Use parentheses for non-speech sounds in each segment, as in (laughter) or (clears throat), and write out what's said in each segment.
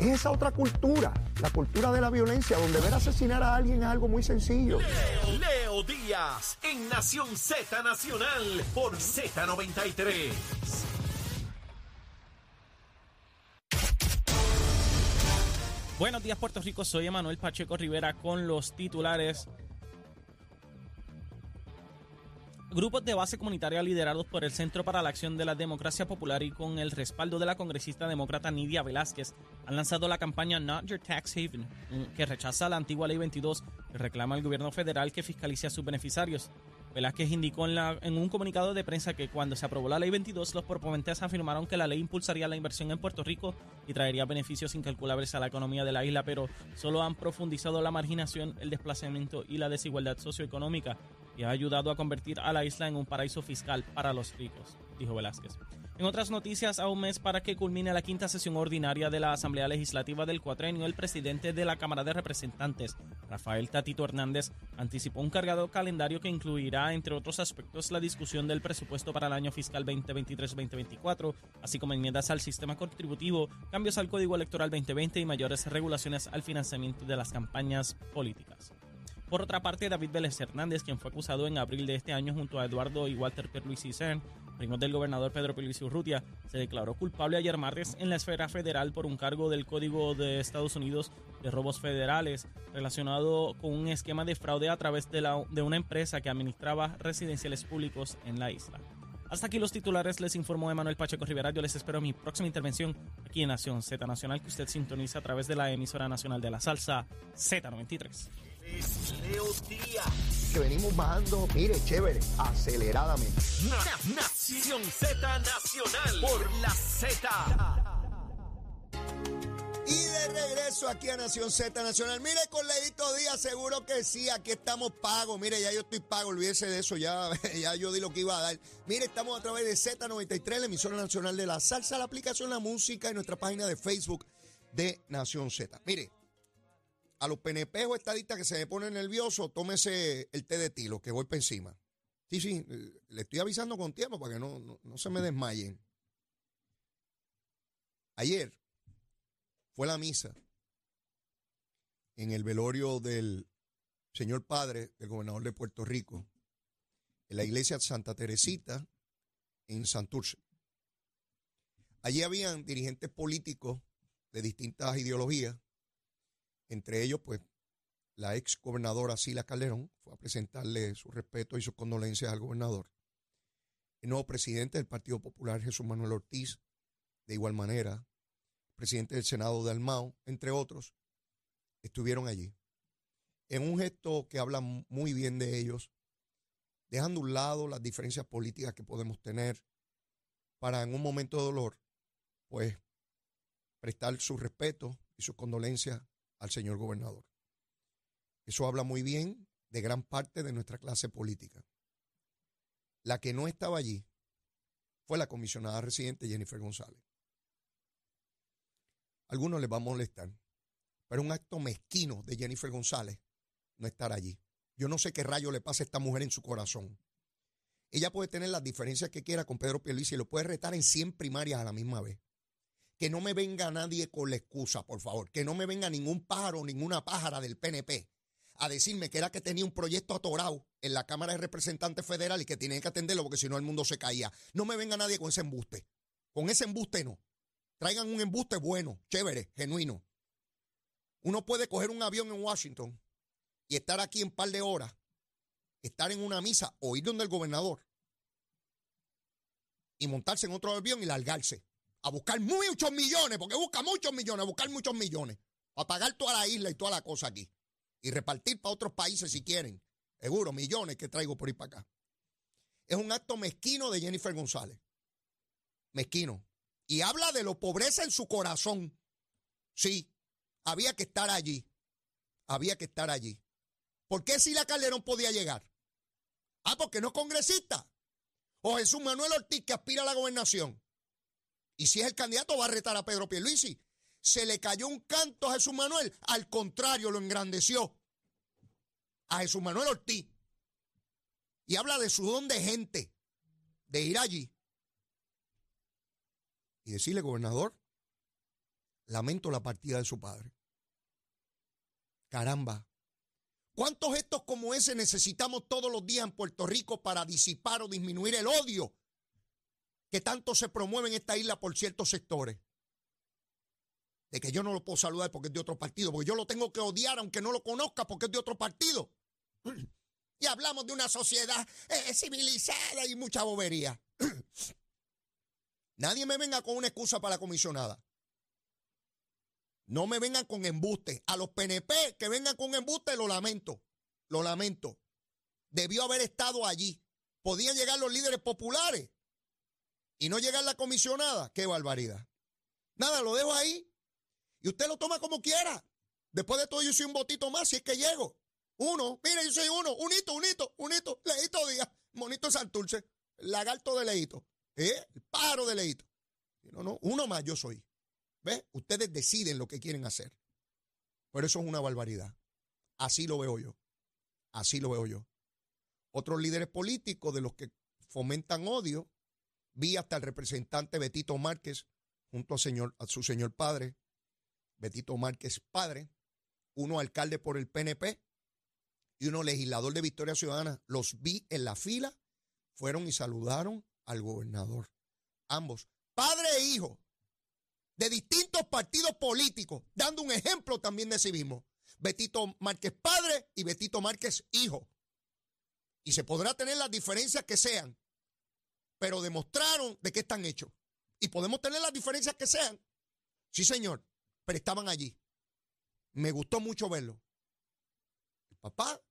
Es esa otra cultura, la cultura de la violencia, donde ver asesinar a alguien es algo muy sencillo. Leo, Leo Díaz en Nación Z Nacional por Z93. Buenos días Puerto Rico, soy Emanuel Pacheco Rivera con los titulares. Grupos de base comunitaria liderados por el Centro para la Acción de la Democracia Popular y con el respaldo de la congresista demócrata Nidia Velázquez han lanzado la campaña Not Your Tax Haven, que rechaza la antigua Ley 22 que reclama al gobierno federal que fiscalice a sus beneficiarios. Velázquez indicó en, en, un comunicado de prensa que cuando se aprobó la Ley 22, los proponentes afirmaron que la ley impulsaría la inversión en Puerto Rico y traería beneficios incalculables a la economía de la isla, pero solo han profundizado la marginación, el desplazamiento y la desigualdad socioeconómica y ha ayudado a convertir a la isla en un paraíso fiscal para los ricos, dijo Velázquez. En otras noticias, a un mes para que culmine la quinta sesión ordinaria de la Asamblea Legislativa del Cuatrenio, el presidente de la Cámara de Representantes, Rafael Tatito Hernández, anticipó un cargado calendario que incluirá, entre otros aspectos, la discusión del presupuesto para el año fiscal 2023-2024, así como enmiendas al sistema contributivo, cambios al Código Electoral 2020 y mayores regulaciones al financiamiento de las campañas políticas. Por otra parte, David Vélez Hernández, quien fue acusado en abril de este año junto a Eduardo y Walter Pierluisi Cern, primos del gobernador Pedro Pierluisi Urrutia, se declaró culpable ayer martes en la esfera federal por un cargo del Código de Estados Unidos de robos federales relacionado con un esquema de fraude a través de, una empresa que administraba residenciales públicos en la isla. Hasta aquí los titulares, les informó Emanuel Pacheco Rivera. Yo les espero mi próxima intervención aquí en Nación Z Nacional, que usted sintoniza a través de la emisora nacional de la salsa Z93. Leo Díaz. Que venimos bajando, mire, chévere, aceleradamente. Nación Z Nacional por la Z. Y de regreso aquí a Nación Z Nacional. Mire, con Leito Díaz, seguro que sí, aquí estamos pagos. Mire, ya yo estoy pago, olvídese de eso, ya, (laughs) ya yo di lo que iba a dar. Mire, estamos a través de Z93, la emisora nacional de la salsa, la aplicación La Música y nuestra página de Facebook de Nación Z. Mire, a los PNP o estadistas que se me ponen nerviosos, tómese el té de tilo, que voy para encima. Sí, sí, le estoy avisando con tiempo para que no, no, no se me desmayen. Ayer fue la misa en el velorio del señor padre del gobernador de Puerto Rico, en la iglesia Santa Teresita, en Santurce. Allí habían dirigentes políticos de distintas ideologías, entre ellos, pues, la ex gobernadora Sila Calderón fue a presentarle su respeto y sus condolencias al gobernador. El nuevo presidente del Partido Popular, Jesús Manuel Ortiz, de igual manera, presidente del Senado de Almao, entre otros, estuvieron allí. En un gesto que habla muy bien de ellos, dejando a un lado las diferencias políticas que podemos tener, para en un momento de dolor, pues, prestar su respeto y sus condolencias al señor gobernador. Eso habla muy bien de gran parte de nuestra clase política. La que no estaba allí fue la comisionada residente Jennifer González. A algunos les va a molestar, pero un acto mezquino de Jennifer González no estar allí. Yo no sé qué rayo le pasa a esta mujer en su corazón. Ella puede tener las diferencias que quiera con Pedro Pierluisi y lo puede retar en 100 primarias a la misma vez. Que no me venga nadie con la excusa, por favor. Que no me venga ningún pájaro, ninguna pájara del PNP a decirme que era que tenía un proyecto atorado en la Cámara de Representantes Federal y que tenía que atenderlo porque si no el mundo se caía. No me venga nadie con ese embuste. Con ese embuste no. Traigan un embuste bueno, chévere, genuino. Uno puede coger un avión en Washington y estar aquí en par de horas, estar en una misa o ir donde el gobernador y montarse en otro avión y largarse a buscar muchos millones, porque busca muchos millones, a buscar muchos millones, a pagar toda la isla y toda la cosa aquí y repartir para otros países si quieren. Seguro, millones que traigo por ir para acá. Es un acto mezquino de Jennifer González. Mezquino. Y habla de lo pobreza en su corazón. Sí, había que estar allí. Había que estar allí. ¿Por qué si la Calderón podía llegar? Ah, porque no es congresista. O Jesús Manuel Ortiz que aspira a la gobernación. Y si es el candidato va a retar a Pedro Pierluisi. Se le cayó un canto a Jesús Manuel. Al contrario, lo engrandeció. A Jesús Manuel Ortiz. Y habla de su don de gente. De ir allí. Y decirle, gobernador, lamento la partida de su padre. Caramba, ¿Cuántos gestos como ese necesitamos todos los días en Puerto Rico para disipar o disminuir el odio que tanto se promueve en esta isla por ciertos sectores? De que yo no lo puedo saludar porque es de otro partido, porque yo lo tengo que odiar aunque no lo conozca porque es de otro partido. (clears throat) Y hablamos de una sociedad eh, civilizada y mucha bobería. (clears throat) Nadie me venga con una excusa para la comisionada. No me vengan con embuste. A los PNP que vengan con embuste, lo lamento. Lo lamento. Debió haber estado allí. Podían llegar los líderes populares y no llegar la comisionada. Qué barbaridad. Nada, lo dejo ahí. Y usted lo toma como quiera. Después de todo, yo soy un botito más si es que llego. Uno, mire, yo soy uno. Unito, unito, unito. Leito Díaz. Monito Santurce. Lagarto de Leito. ¿Eh? El pájaro de Leito. No, no, uno más yo soy. ¿Ves? Ustedes deciden lo que quieren hacer. Pero eso es una barbaridad. Así lo veo yo. Así lo veo yo. Otros líderes políticos de los que fomentan odio, vi hasta el representante Betito Márquez junto a, señor, su señor padre, Betito Márquez padre, uno alcalde por el PNP y uno legislador de Victoria Ciudadana. Los vi en la fila, fueron y saludaron al gobernador. Ambos, padre e hijo, de distintos partidos políticos, dando un ejemplo también de sí mismo. Betito Márquez padre y Betito Márquez hijo. Y se podrá tener las diferencias que sean, pero demostraron de qué están hechos. Y podemos tener las diferencias que sean. Sí, señor, pero estaban allí. Me gustó mucho verlo. El papá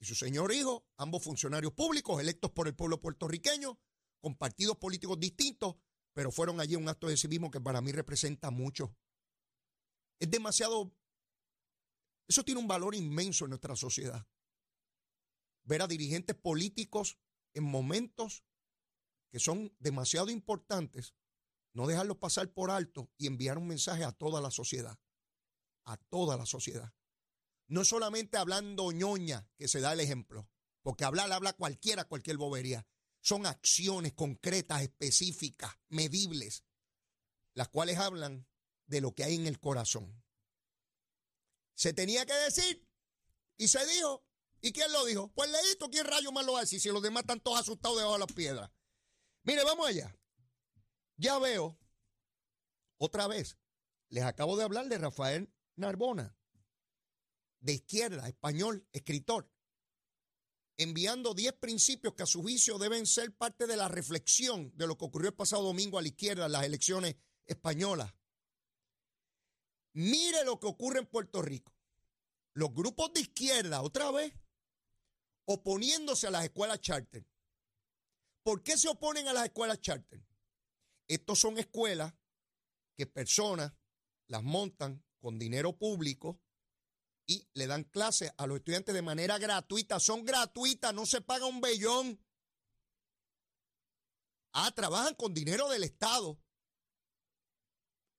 y su señor hijo, ambos funcionarios públicos electos por el pueblo puertorriqueño, con partidos políticos distintos, pero fueron allí un acto de civismo que para mí representa mucho. Es demasiado, eso tiene un valor inmenso en nuestra sociedad. Ver a dirigentes políticos en momentos que son demasiado importantes, no dejarlos pasar por alto y enviar un mensaje a toda la sociedad, a toda la sociedad. No solamente hablando ñoña, que se da el ejemplo, porque hablar habla cualquiera, cualquier bobería. Son acciones concretas, específicas, medibles, las cuales hablan de lo que hay en el corazón. Se tenía que decir y se dijo. ¿Y quién lo dijo? Pues leíto, ¿quién rayo más lo decir si los demás están todos asustados debajo de las piedras? Mire, vamos allá. Ya veo, otra vez, les acabo de hablar de Rafael Narbona, de izquierda, español, escritor enviando 10 principios que a su juicio deben ser parte de la reflexión de lo que ocurrió el pasado domingo a la izquierda en las elecciones españolas. Mire lo que ocurre en Puerto Rico. Los grupos de izquierda, otra vez, oponiéndose a las escuelas charter. ¿Por qué se oponen a las escuelas charter? Estos son escuelas que personas las montan con dinero público y le dan clases a los estudiantes de manera gratuita. Son gratuitas, no se paga un bellón. Ah, trabajan con dinero del Estado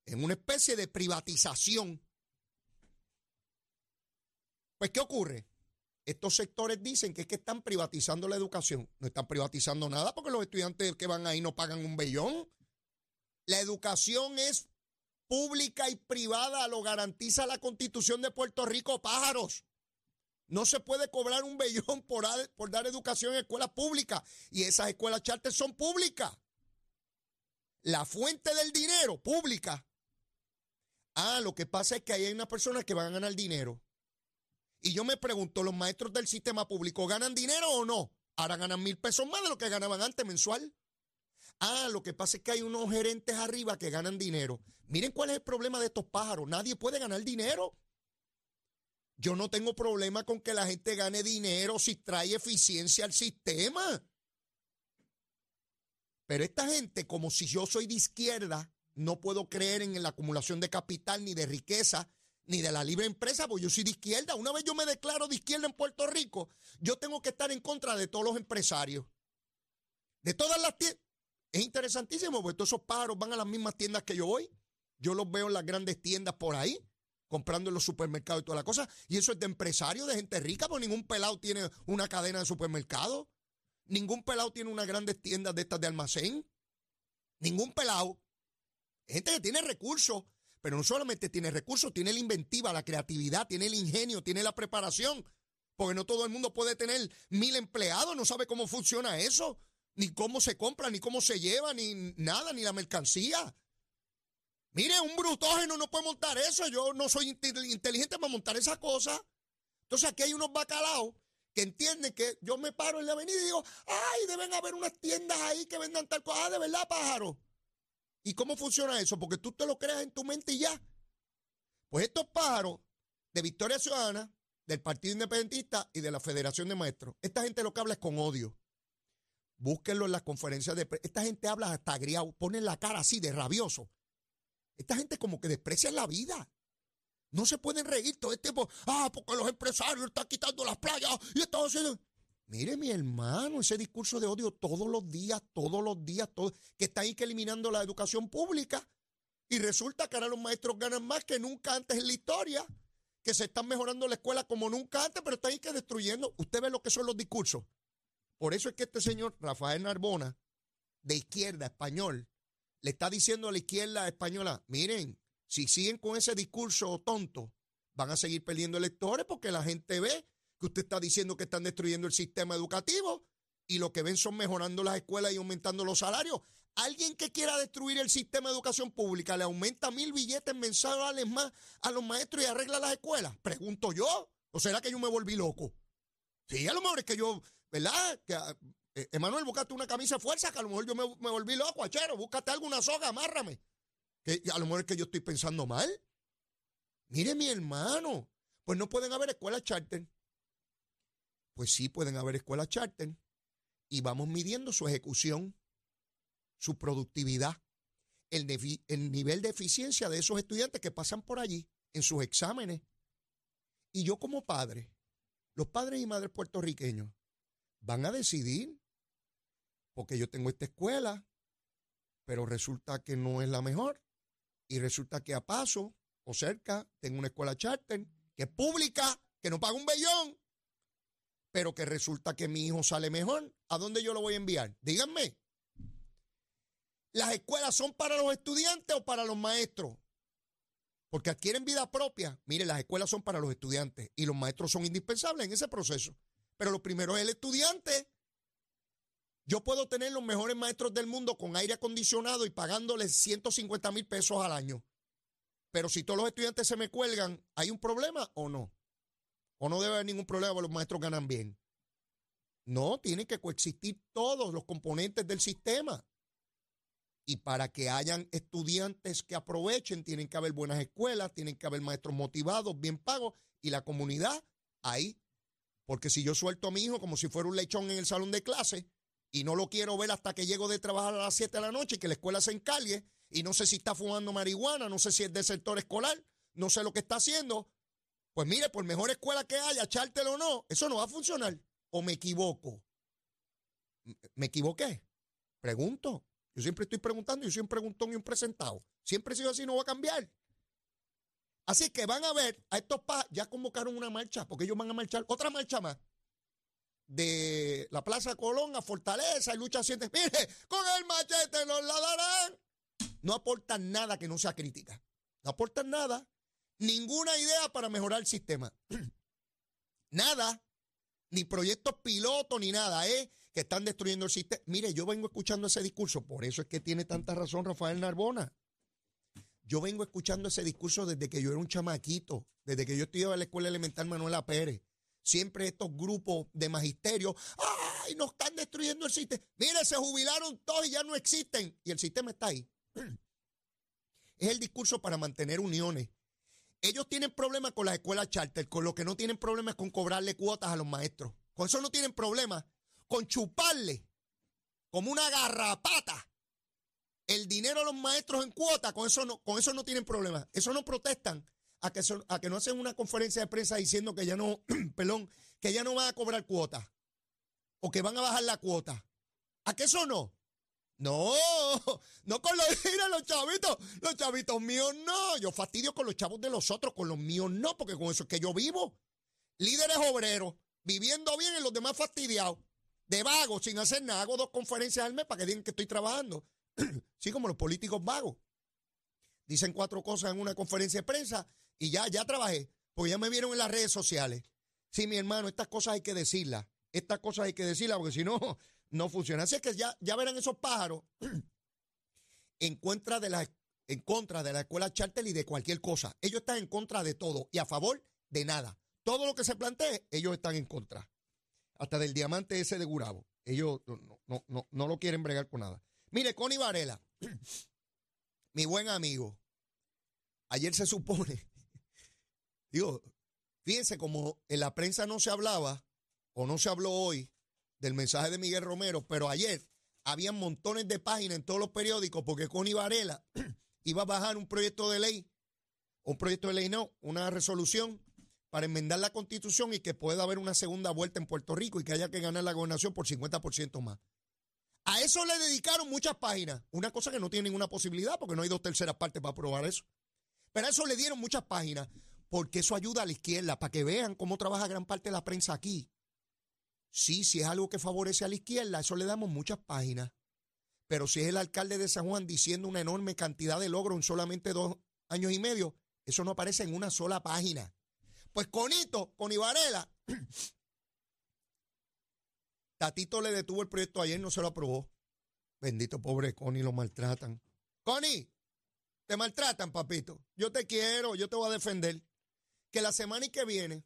en una especie de privatización. Pues, ¿qué ocurre? Estos sectores dicen que es que están privatizando la educación. No están privatizando nada porque los estudiantes que van ahí no pagan un bellón. La educación es pública y privada lo garantiza la constitución de Puerto Rico, pájaros. No se puede cobrar un bellón por, por dar educación en escuelas públicas y esas escuelas charter son públicas. La fuente del dinero, pública. Ah, lo que pasa es que hay una persona que van a ganar dinero. Y yo me pregunto, ¿los maestros del sistema público ganan dinero o no? Ahora ganan mil pesos más de lo que ganaban antes mensual. Ah, lo que pasa es que hay unos gerentes arriba que ganan dinero. Miren cuál es el problema de estos pájaros. Nadie puede ganar dinero. Yo no tengo problema con que la gente gane dinero si trae eficiencia al sistema. Pero esta gente, como si yo soy de izquierda, no puedo creer en la acumulación de capital ni de riqueza, ni de la libre empresa, porque yo soy de izquierda. Una vez yo me declaro de izquierda en Puerto Rico, yo tengo que estar en contra de todos los empresarios. De todas las tiendas. Es interesantísimo, porque todos esos pájaros van a las mismas tiendas que yo voy. Yo los veo en las grandes tiendas por ahí, comprando en los supermercados y toda la cosa. Y eso es de empresarios, de gente rica, porque ningún pelado tiene una cadena de supermercado. Ningún pelado tiene unas grandes tiendas de estas de almacén. Ningún pelado. Gente que tiene recursos, pero no solamente tiene recursos, tiene la inventiva, la creatividad, tiene el ingenio, tiene la preparación. Porque no todo el mundo puede tener mil empleados, no sabe cómo funciona eso, ni cómo se compra, ni cómo se lleva, ni nada, ni la mercancía. Mire, un brutógeno no puede montar eso. Yo no soy inteligente para montar esa cosa. Entonces aquí hay unos bacalaos que entienden que yo me paro en la avenida y digo, ay, deben haber unas tiendas ahí que vendan tal cosa. Ah, de verdad, pájaro. ¿Y cómo funciona eso? Porque tú te lo creas en tu mente y ya. Pues estos pájaros de Victoria Ciudadana, del Partido Independentista y de la Federación de Maestros, esta gente lo que habla es con odio. Búsquenlo en las conferencias de Esta gente habla hasta agriado, ponen la cara así de rabioso. Esta gente como que desprecia la vida. No se pueden reír todo el tiempo. Ah, porque los empresarios están quitando las playas y están haciendo. Mire, mi hermano, ese discurso de odio todos los días, todos los días, todo, que está ahí que eliminando la educación pública. Y resulta que ahora los maestros ganan más que nunca antes en la historia, que se están mejorando la escuela como nunca antes, pero está ahí que destruyendo. Usted ve lo que son los discursos. Por eso es que este señor Rafael Narbona, de izquierda, español, le está diciendo a la izquierda española, miren, si siguen con ese discurso tonto, van a seguir perdiendo electores porque la gente ve usted está diciendo que están destruyendo el sistema educativo y lo que ven son mejorando las escuelas y aumentando los salarios. Alguien que quiera destruir el sistema de educación pública le aumenta mil billetes mensuales más a los maestros y arregla las escuelas. Pregunto yo. ¿O será que yo me volví loco? Sí, a lo mejor es que yo, ¿verdad? Que, eh, Emanuel, búscate una camisa de fuerza, que a lo mejor yo me, me volví loco, achero. Búscate alguna soga, amárrame. Que a lo mejor es que yo estoy pensando mal. Mire, mi hermano, pues no pueden haber escuelas charter pues sí pueden haber escuelas charter y vamos midiendo su ejecución, su productividad, el, el, nivel de eficiencia de esos estudiantes que pasan por allí en sus exámenes. Y yo como padre, los padres y madres puertorriqueños van a decidir, porque yo tengo esta escuela, pero resulta que no es la mejor, y resulta que a paso o cerca tengo una escuela charter que es pública, que no paga un bellón, pero que resulta que mi hijo sale mejor, ¿a dónde yo lo voy a enviar? Díganme. ¿Las escuelas son para los estudiantes o para los maestros? Porque adquieren vida propia. Mire, las escuelas son para los estudiantes y los maestros son indispensables en ese proceso. Pero lo primero es el estudiante. Yo puedo tener los mejores maestros del mundo con aire acondicionado y pagándoles 150 mil pesos al año. Pero si todos los estudiantes se me cuelgan, ¿hay un problema o no? ¿O no debe haber ningún problema los maestros ganan bien? No, tienen que coexistir todos los componentes del sistema. Y para que hayan estudiantes que aprovechen, tienen que haber buenas escuelas, tienen que haber maestros motivados, bien pagos, y la comunidad ahí. Porque si yo suelto a mi hijo como si fuera un lechón en el salón de clase y no lo quiero ver hasta que llego de trabajar a las 7 de la noche y que la escuela se encargue, y no sé si está fumando marihuana, no sé si es del sector escolar, no sé lo que está haciendo, pues mire, por mejor escuela que haya, echártelo o no, eso no va a funcionar. ¿O me equivoco? ¿Me equivoqué? Pregunto. Yo siempre estoy preguntando, yo soy un preguntón y un presentado. Siempre he sido así, no va a cambiar. Así que van a ver a estos pa, ya convocaron una marcha, porque ellos van a marchar otra marcha más. De la Plaza Colón a Fortaleza y lucha siente. Mire, con el machete nos la darán. No aportan nada que no sea crítica. No aportan nada ninguna idea para mejorar el sistema. (clears throat) nada, ni proyectos pilotos, ni nada, ¿eh? Que están destruyendo el sistema. Mire, yo vengo escuchando ese discurso, por eso es que tiene tanta razón Rafael Narbona. Yo vengo escuchando ese discurso desde que yo era un chamaquito, desde que yo estudiaba en la escuela elemental Manuela Pérez. Siempre estos grupos de magisterio, ¡ay! Nos están destruyendo el sistema. Mire, se jubilaron todos y ya no existen. Y el sistema está ahí. (clears throat) Es el discurso para mantener uniones, ellos tienen problemas con las escuelas charter, con lo que no tienen problemas con cobrarle cuotas a los maestros. Con eso no tienen problemas. Con chuparle como una garrapata el dinero a los maestros en cuota, con eso no, con eso no tienen problemas. Eso no protestan a que, a que no hacen una conferencia de prensa diciendo que ya no, (clears throat) perdón, que ya no van a cobrar cuota o que van a bajar la cuota. ¿A qué eso no? No, no con los, mira, los chavitos, los chavitos míos no. Yo fastidio con los chavos de los otros, con los míos no, porque con eso es que yo vivo. Líderes obreros, viviendo bien y los demás fastidiados. De vagos, sin hacer nada. Hago dos conferencias al mes para que digan que estoy trabajando. (clears throat) sí, como los políticos vagos. Dicen cuatro cosas en una conferencia de prensa y ya, ya trabajé. Porque ya me vieron en las redes sociales. Sí, mi hermano, estas cosas hay que decirlas. Estas cosas hay que decirlas porque si no, no funciona. Así es que ya, ya verán esos pájaros (clears throat) en contra de la en contra de la escuela charter y de cualquier cosa. Ellos están en contra de todo y a favor de nada. Todo lo que se plantee, ellos están en contra. Hasta del diamante ese de Gurabo. Ellos no, no, no, no lo quieren bregar con nada. Mire, Connie Varela, (clears throat) mi buen amigo, ayer se supone, (laughs) digo, fíjense como en la prensa no se hablaba, o no se habló hoy, del mensaje de Miguel Romero, pero ayer habían montones de páginas en todos los periódicos porque Connie Varela (clears throat) iba a bajar un proyecto de ley, un proyecto de ley no, una resolución para enmendar la constitución y que pueda haber una segunda vuelta en Puerto Rico y que haya que ganar la gobernación por 50% más. A eso le dedicaron muchas páginas, una cosa que no tiene ninguna posibilidad porque no hay dos terceras partes para aprobar eso. Pero a eso le dieron muchas páginas porque eso ayuda a la izquierda para que vean cómo trabaja gran parte de la prensa aquí. Sí, si es algo que favorece a la izquierda, eso le damos muchas páginas. Pero si es el alcalde de San Juan diciendo una enorme cantidad de logros en solamente dos años y medio, eso no aparece en una sola página. Pues Conito, con Ibarela, (clears throat) Tatito le detuvo el proyecto ayer, no se lo aprobó. Bendito pobre Connie, lo maltratan. Connie, te maltratan, papito. Yo te quiero, yo te voy a defender. Que la semana que viene,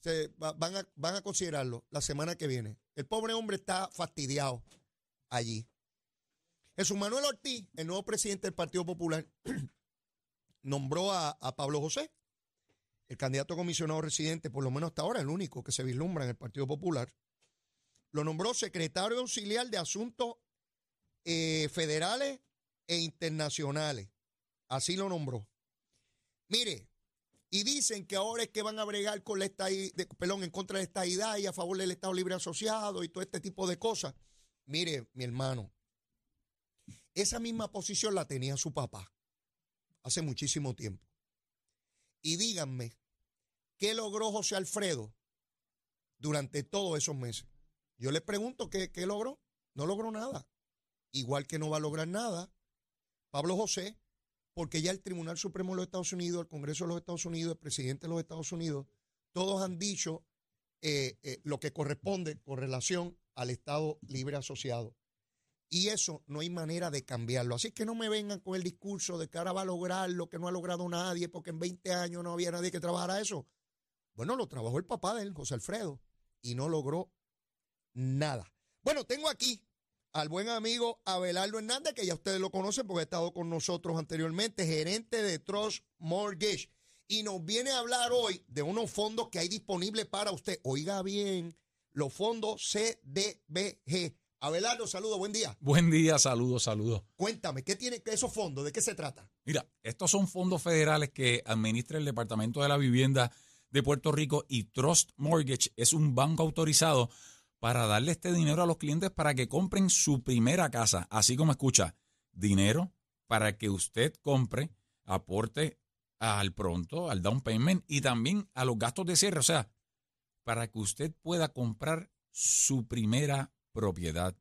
se va- van, a, van a considerarlo, la semana que viene. El pobre hombre está fastidiado allí. Jesús Manuel Ortiz, el nuevo presidente del Partido Popular, (clears throat) nombró a, a Pablo José, el candidato comisionado residente, por lo menos hasta ahora, el único que se vislumbra en el Partido Popular. Lo nombró secretario auxiliar de Asuntos eh, Federales e Internacionales. Así lo nombró. Mire, y dicen que ahora es que van a bregar con la en contra de esta idea y a favor del Estado Libre Asociado y todo este tipo de cosas. Mire, mi hermano, esa misma posición la tenía su papá hace muchísimo tiempo. Y díganme, ¿qué logró José Alfredo durante todos esos meses? Yo les pregunto, ¿qué, qué logró? No logró nada. Igual que no va a lograr nada Pablo José, porque ya el Tribunal Supremo de los Estados Unidos, el Congreso de los Estados Unidos, el presidente de los Estados Unidos, todos han dicho eh, eh, lo que corresponde con relación al Estado Libre Asociado. Y eso no hay manera de cambiarlo. Así que no me vengan con el discurso de que ahora va a lograr lo que no ha logrado nadie, porque en 20 años no había nadie que trabajara eso. Bueno, lo trabajó el papá de él, José Alfredo, y no logró nada. Bueno, tengo aquí al buen amigo Abelardo Hernández, que ya ustedes lo conocen porque ha estado con nosotros anteriormente, gerente de Trust Mortgage. Y nos viene a hablar hoy de unos fondos que hay disponibles para usted. Oiga bien, los fondos CDBG. Abelardo, saludos, buen día. Buen día, saludos, saludos. Cuéntame, ¿qué tienen esos fondos? ¿De qué se trata? Mira, estos son fondos federales que administra el Departamento de la Vivienda de Puerto Rico y Trust Mortgage es un banco autorizado para darle este dinero a los clientes para que compren su primera casa, así como escucha, dinero para que usted compre, aporte al pronto, al down payment y también a los gastos de cierre, o sea, para que usted pueda comprar su primera propiedad.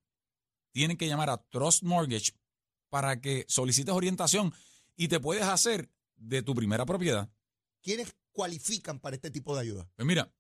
Tienen que llamar a Trust Mortgage para que solicites orientación y te puedes hacer de tu primera propiedad. ¿Quiénes cualifican para este tipo de ayuda? Pues mira,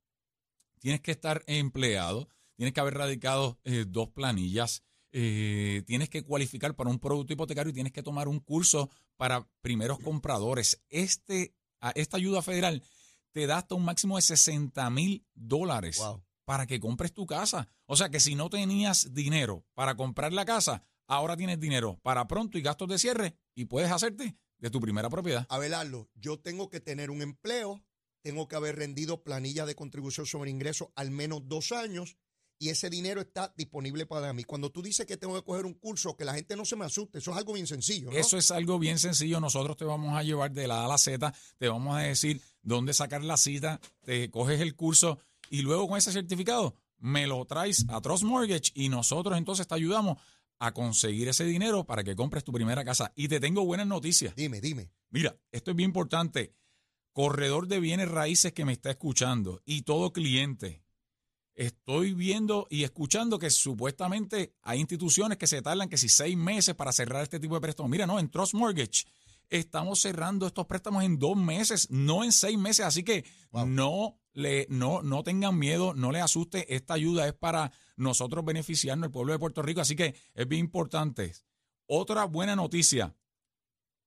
tienes que estar empleado, tienes que haber radicado eh, dos planillas, eh, tienes que cualificar para un producto hipotecario y tienes que tomar un curso para primeros compradores. Este, a- esta ayuda federal te da hasta un máximo de 60 mil dólares Wow. para que compres tu casa. O sea que si no tenías dinero para comprar la casa, ahora tienes dinero para pronto y gastos de cierre y puedes hacerte de tu primera propiedad. Abelardo, yo tengo que tener un empleo, tengo que haber rendido planilla de contribución sobre ingresos al menos dos años y ese dinero está disponible para mí. Cuando tú dices que tengo que coger un curso, que la gente no se me asuste, eso es algo bien sencillo. ¿no? Eso es algo bien sencillo. Nosotros te vamos a llevar de la A a la Z, te vamos a decir dónde sacar la cita, te coges el curso y luego con ese certificado me lo traes a Trust Mortgage y nosotros entonces te ayudamos a conseguir ese dinero para que compres tu primera casa. Y te tengo buenas noticias. Dime, dime. Mira, esto es bien importante. Corredor de bienes raíces que me está escuchando y todo cliente. Estoy viendo y escuchando que supuestamente hay instituciones que se tardan que si seis meses para cerrar este tipo de préstamos. Mira, no, en Trust Mortgage estamos cerrando estos préstamos en dos meses, no en seis meses. Así que Wow. no le, no, no tengan miedo, no les asuste. Esta ayuda es para nosotros beneficiarnos, el pueblo de Puerto Rico. Así que es bien importante. Otra buena noticia.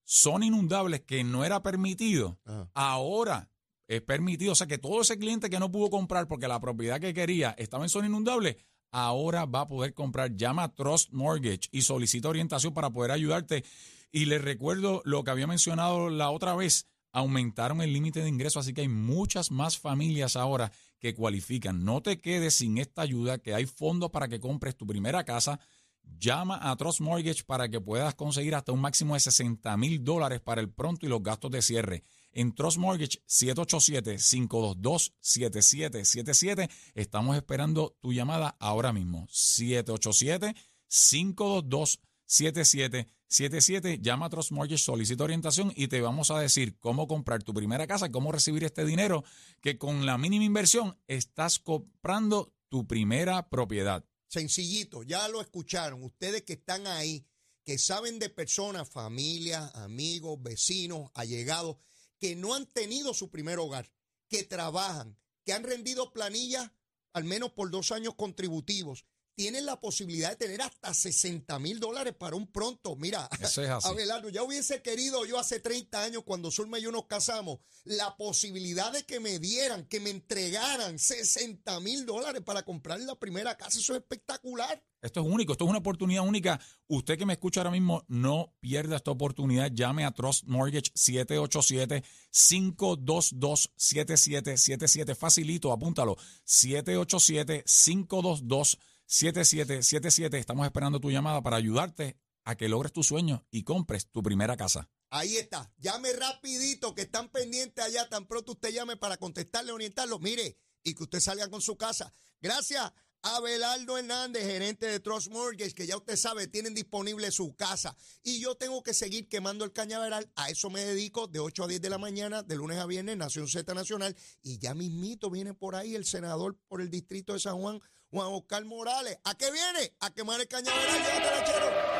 Son inundables que no era permitido. Ajá. Ahora es permitido. O sea que todo ese cliente que no pudo comprar porque la propiedad que quería estaba en zona inundable, ahora va a poder comprar. Llama a Trust Mortgage y solicita orientación para poder ayudarte. Y les recuerdo lo que había mencionado la otra vez. Aumentaron el límite de ingreso, así que hay muchas más familias ahora que cualifican. No te quedes sin esta ayuda, que hay fondos para que compres tu primera casa. Llama a Trust Mortgage para que puedas conseguir hasta un máximo de 60 mil dólares para el pronto y los gastos de cierre. En Trust Mortgage 787-522-7777. Estamos esperando tu llamada ahora mismo. 787-522-7777. Llama a Trust Mortgage, solicita orientación y te vamos a decir cómo comprar tu primera casa, cómo recibir este dinero, que con la mínima inversión estás comprando tu primera propiedad. Sencillito, ya lo escucharon. Ustedes que están ahí, que saben de personas, familias, amigos, vecinos, allegados, que no han tenido su primer hogar, que trabajan, que han rendido planillas al menos por dos años contributivos, tienen la posibilidad de tener hasta 60 mil dólares para un pronto. Mira, Eso es así. Abelardo, ya hubiese querido yo hace 30 años cuando Zulma y yo nos casamos, la posibilidad de que me dieran, que me entregaran 60 mil dólares para comprar la primera casa. Eso es espectacular. Esto es único, esto es una oportunidad única. Usted que me escucha ahora mismo, no pierda esta oportunidad. Llame a Trust Mortgage 787-522-7777. Facilito, apúntalo. 787-522-7777. Estamos esperando tu llamada para ayudarte a que logres tus sueños y compres tu primera casa. Ahí está. Llame rapidito, que están pendientes allá. Tan pronto usted llame para contestarle, orientarlo. Mire, y que usted salga con su casa. Gracias. Abelardo Hernández, gerente de Trust Mortgage, que ya usted sabe, tienen disponible su casa. Y yo tengo que seguir quemando el cañaveral. A eso me dedico de 8 a 10 de la mañana, de lunes a viernes, Nación Z Nacional. Y ya mismito viene por ahí el senador por el distrito de San Juan, Juan Oscar Morales. ¿A qué viene? A quemar el cañaveral. Llévatela, chero.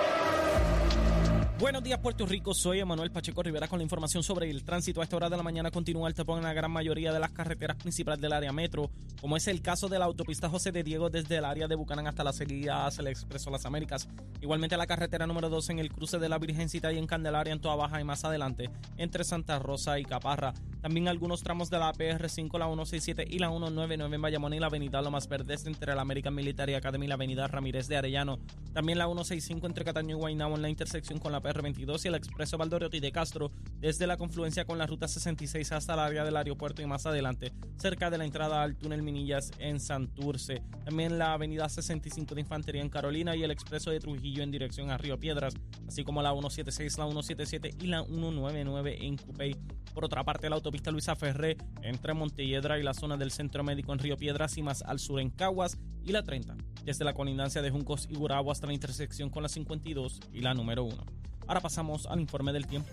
Buenos días, Puerto Rico. Soy Emanuel Pacheco Rivera con la información sobre el tránsito. A esta hora de la mañana continúa el tapón en la gran mayoría de las carreteras principales del área metro, como es el caso de la autopista José de Diego desde el área de Bucanán hasta la salida hacia el Expreso Las Américas. Igualmente la carretera número 2 en el cruce de la Virgencita y en Candelaria en Toa Baja y más adelante entre Santa Rosa y Caparra. También algunos tramos de la PR5, la 167 y la 199 en Bayamón y la avenida Lomas Verdes entre la American Military Academy y la avenida Ramírez de Arellano. También la 165 entre Cataño y Guaynabo en la intersección con la PR22 y el expreso Valdoriotti de Castro desde la confluencia con la ruta 66 hasta el área del aeropuerto y más adelante cerca de la entrada al túnel Minillas en Santurce. También la avenida 65 de Infantería en Carolina y el expreso de Trujillo en dirección a Río Piedras, así como la 176, la 177 y la 199 en Cupey. Por otra parte, la autopista Luisa Ferré entre Montelledra y la zona del Centro Médico en Río Piedras y más al sur en Caguas y la 30, desde la colindancia de Juncos y Gurabo hasta la intersección con la 52 y la número 1. Ahora pasamos al informe del tiempo.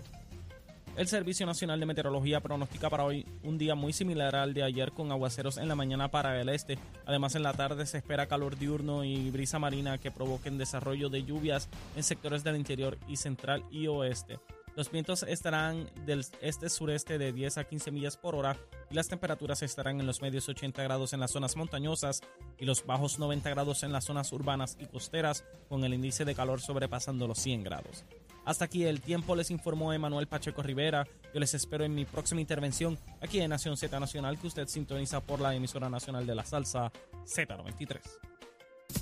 El Servicio Nacional de Meteorología pronostica para hoy un día muy similar al de ayer con aguaceros en la mañana para el este. Además en la tarde se espera calor diurno y brisa marina que provoquen desarrollo de lluvias en sectores del interior y central y oeste. Los vientos estarán del este-sureste de 10 a 15 millas por hora y las temperaturas estarán en los medios 80 grados en las zonas montañosas y los bajos 90 grados en las zonas urbanas y costeras, con el índice de calor sobrepasando los 100 grados. Hasta aquí el tiempo, les informó Emanuel Pacheco Rivera. Yo les espero en mi próxima intervención aquí en Nación Z Nacional, que usted sintoniza por la emisora nacional de la salsa Z93.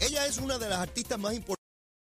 Ella es una de las artistas más importantes.